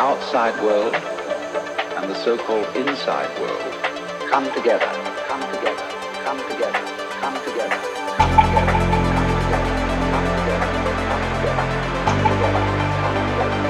outside world and the so-called inside world come together, come together, come together, come together, come together, come together, come together, come together, come together, come together.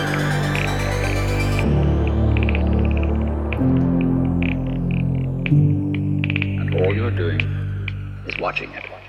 Watching it.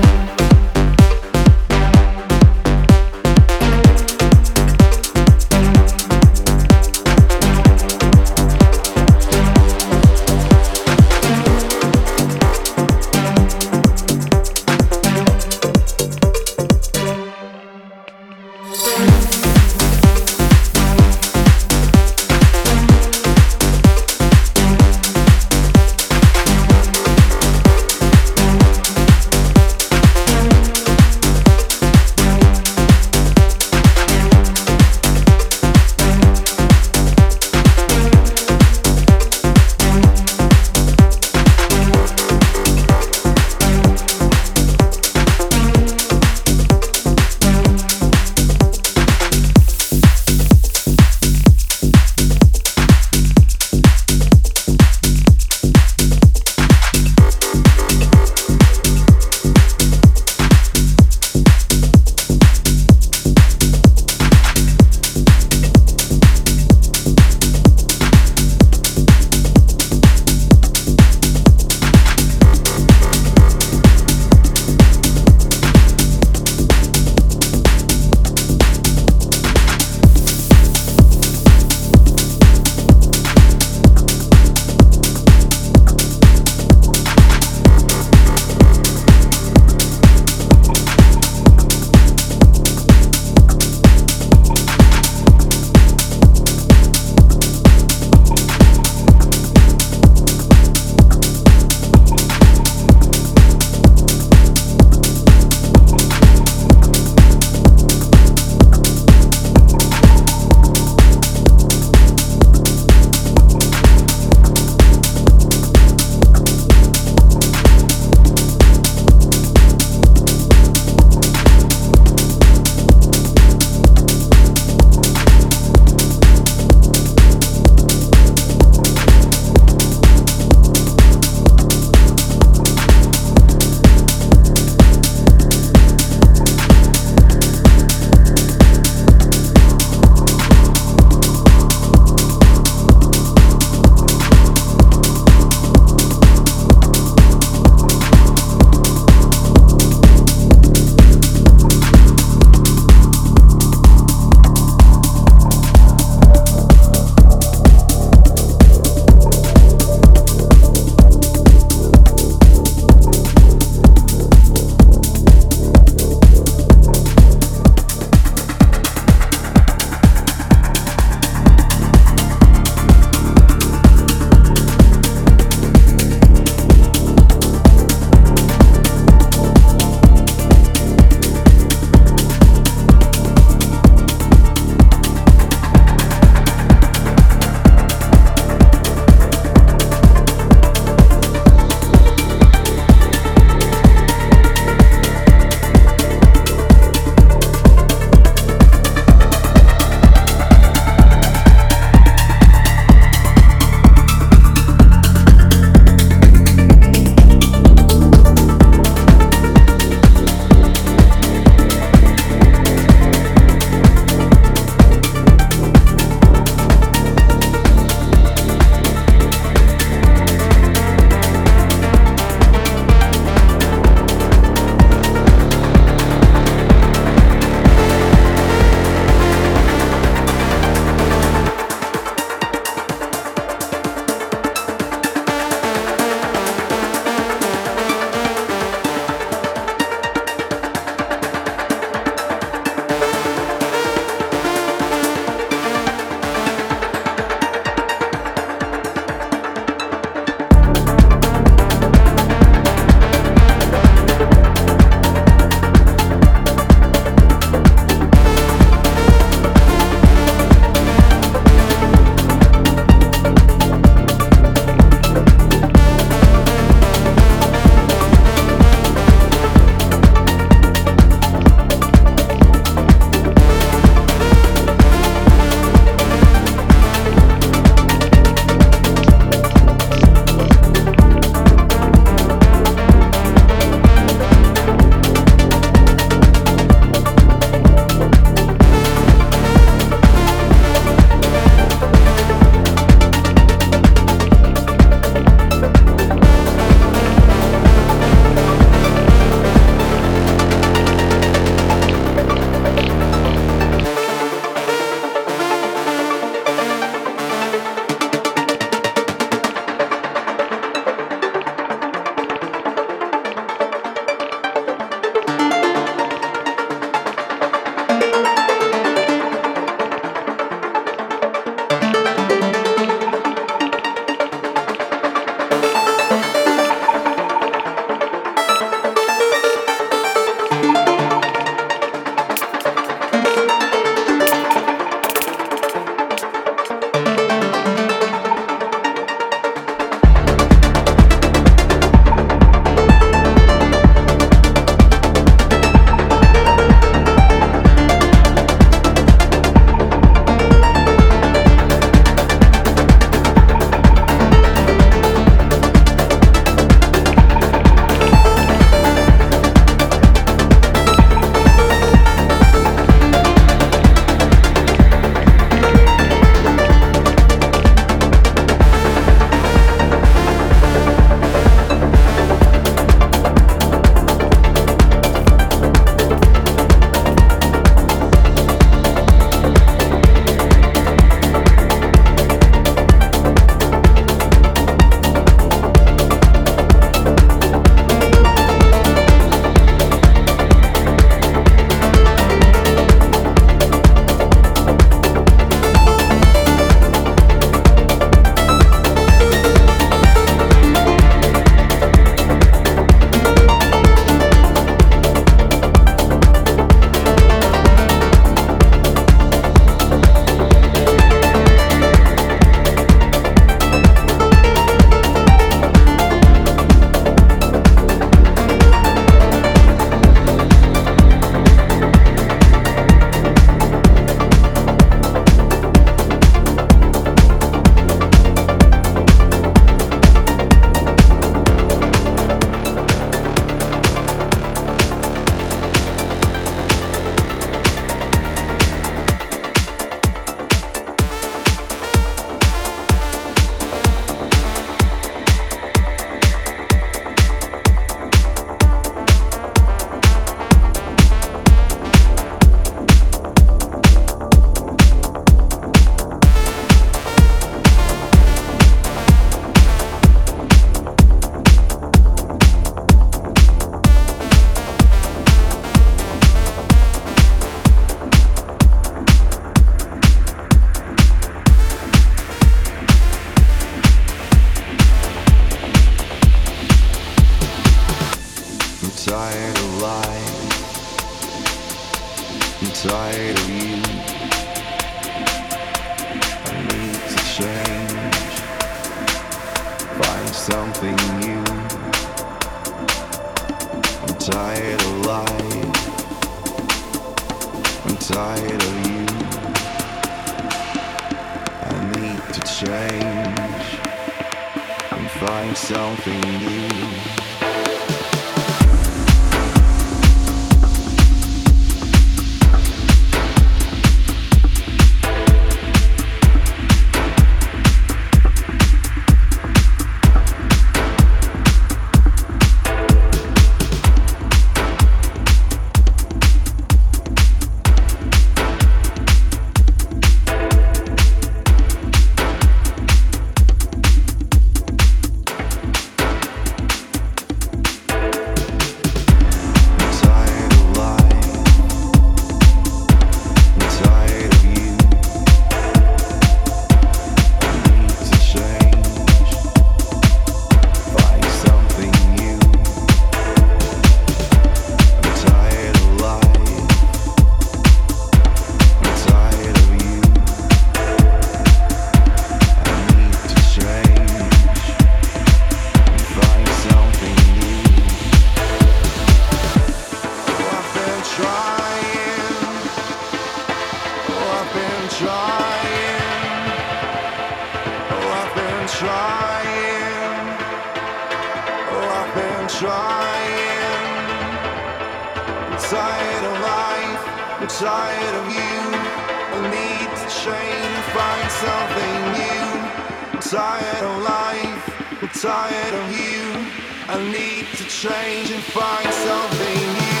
I need to change and find something new.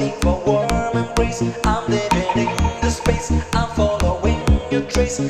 searching for warm embrace. I'm living in the space. I'm following your trace.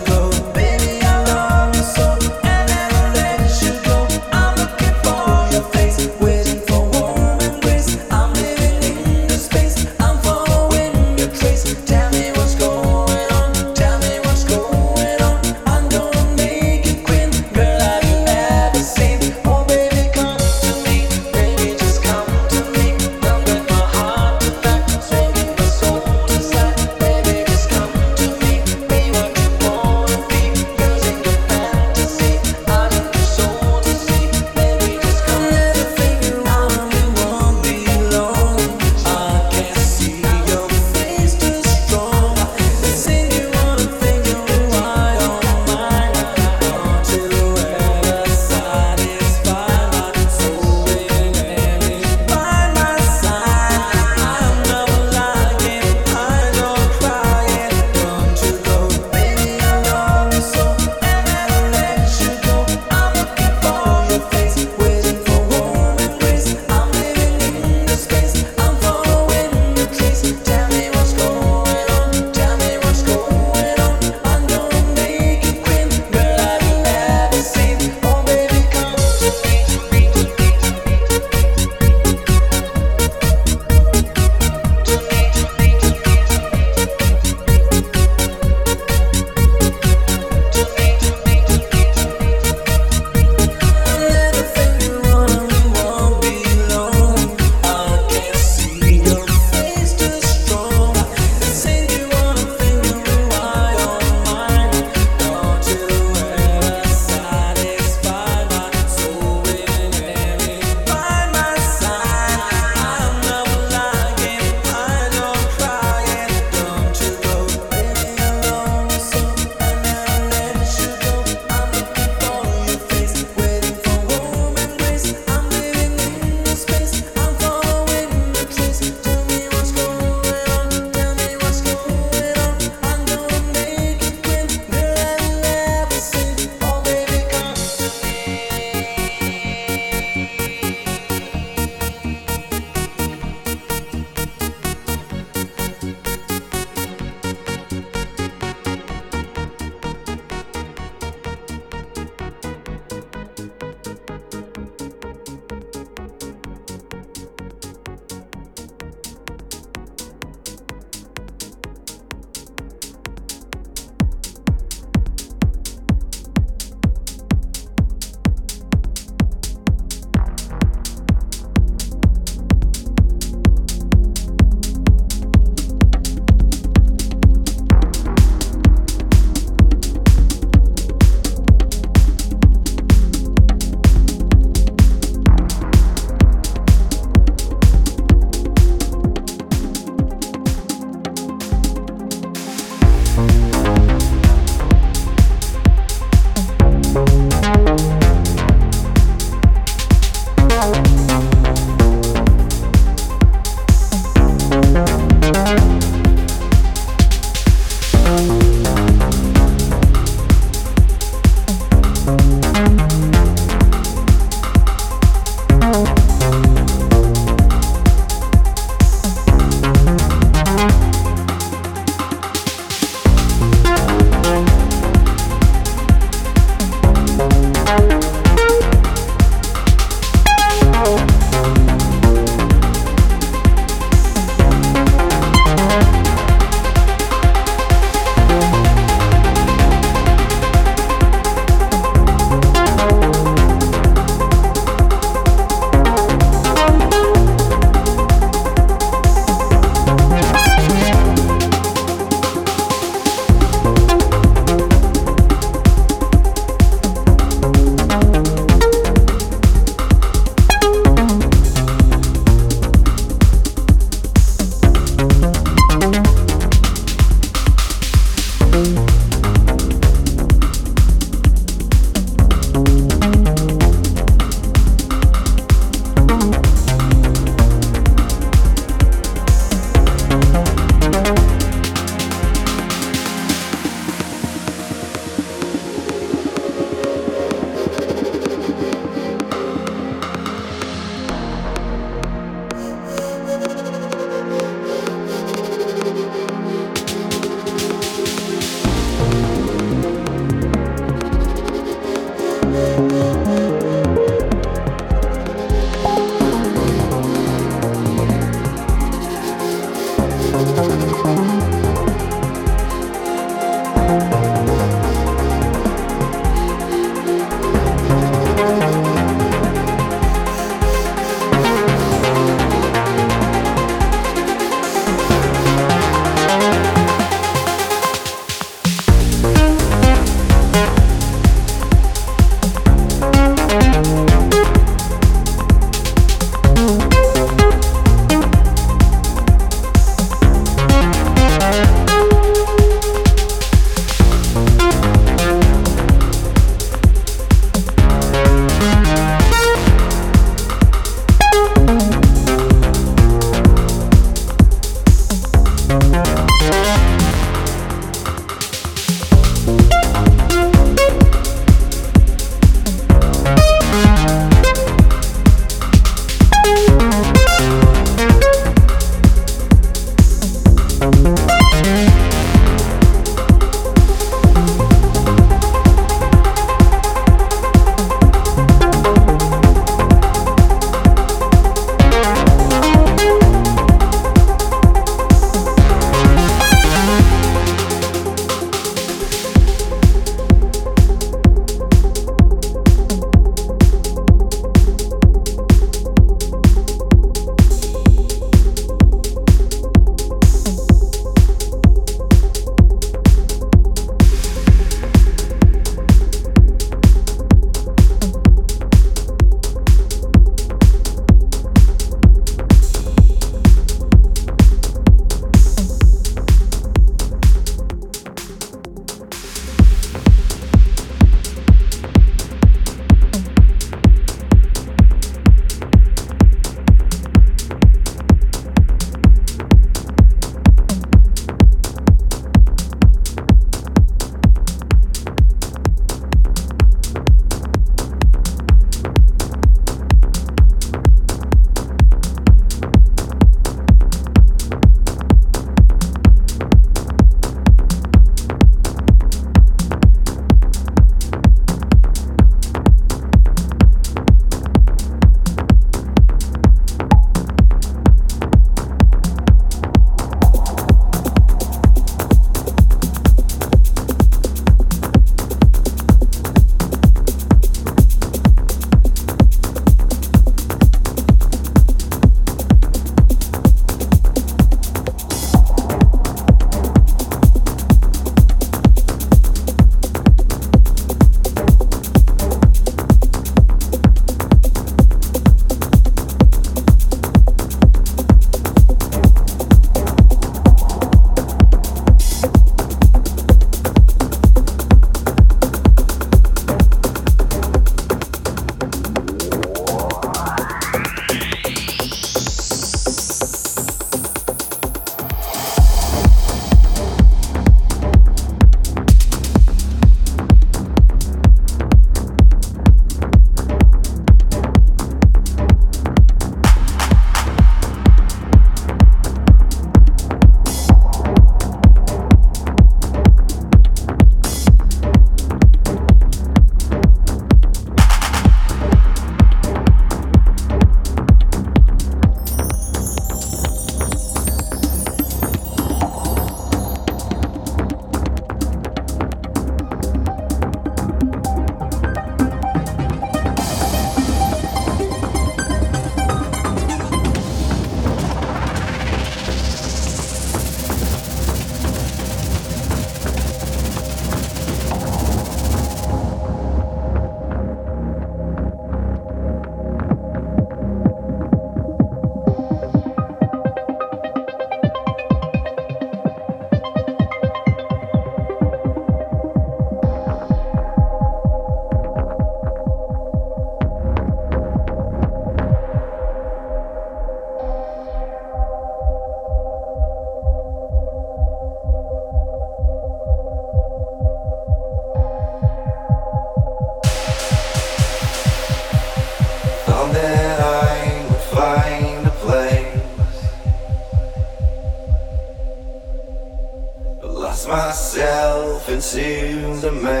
Into the maze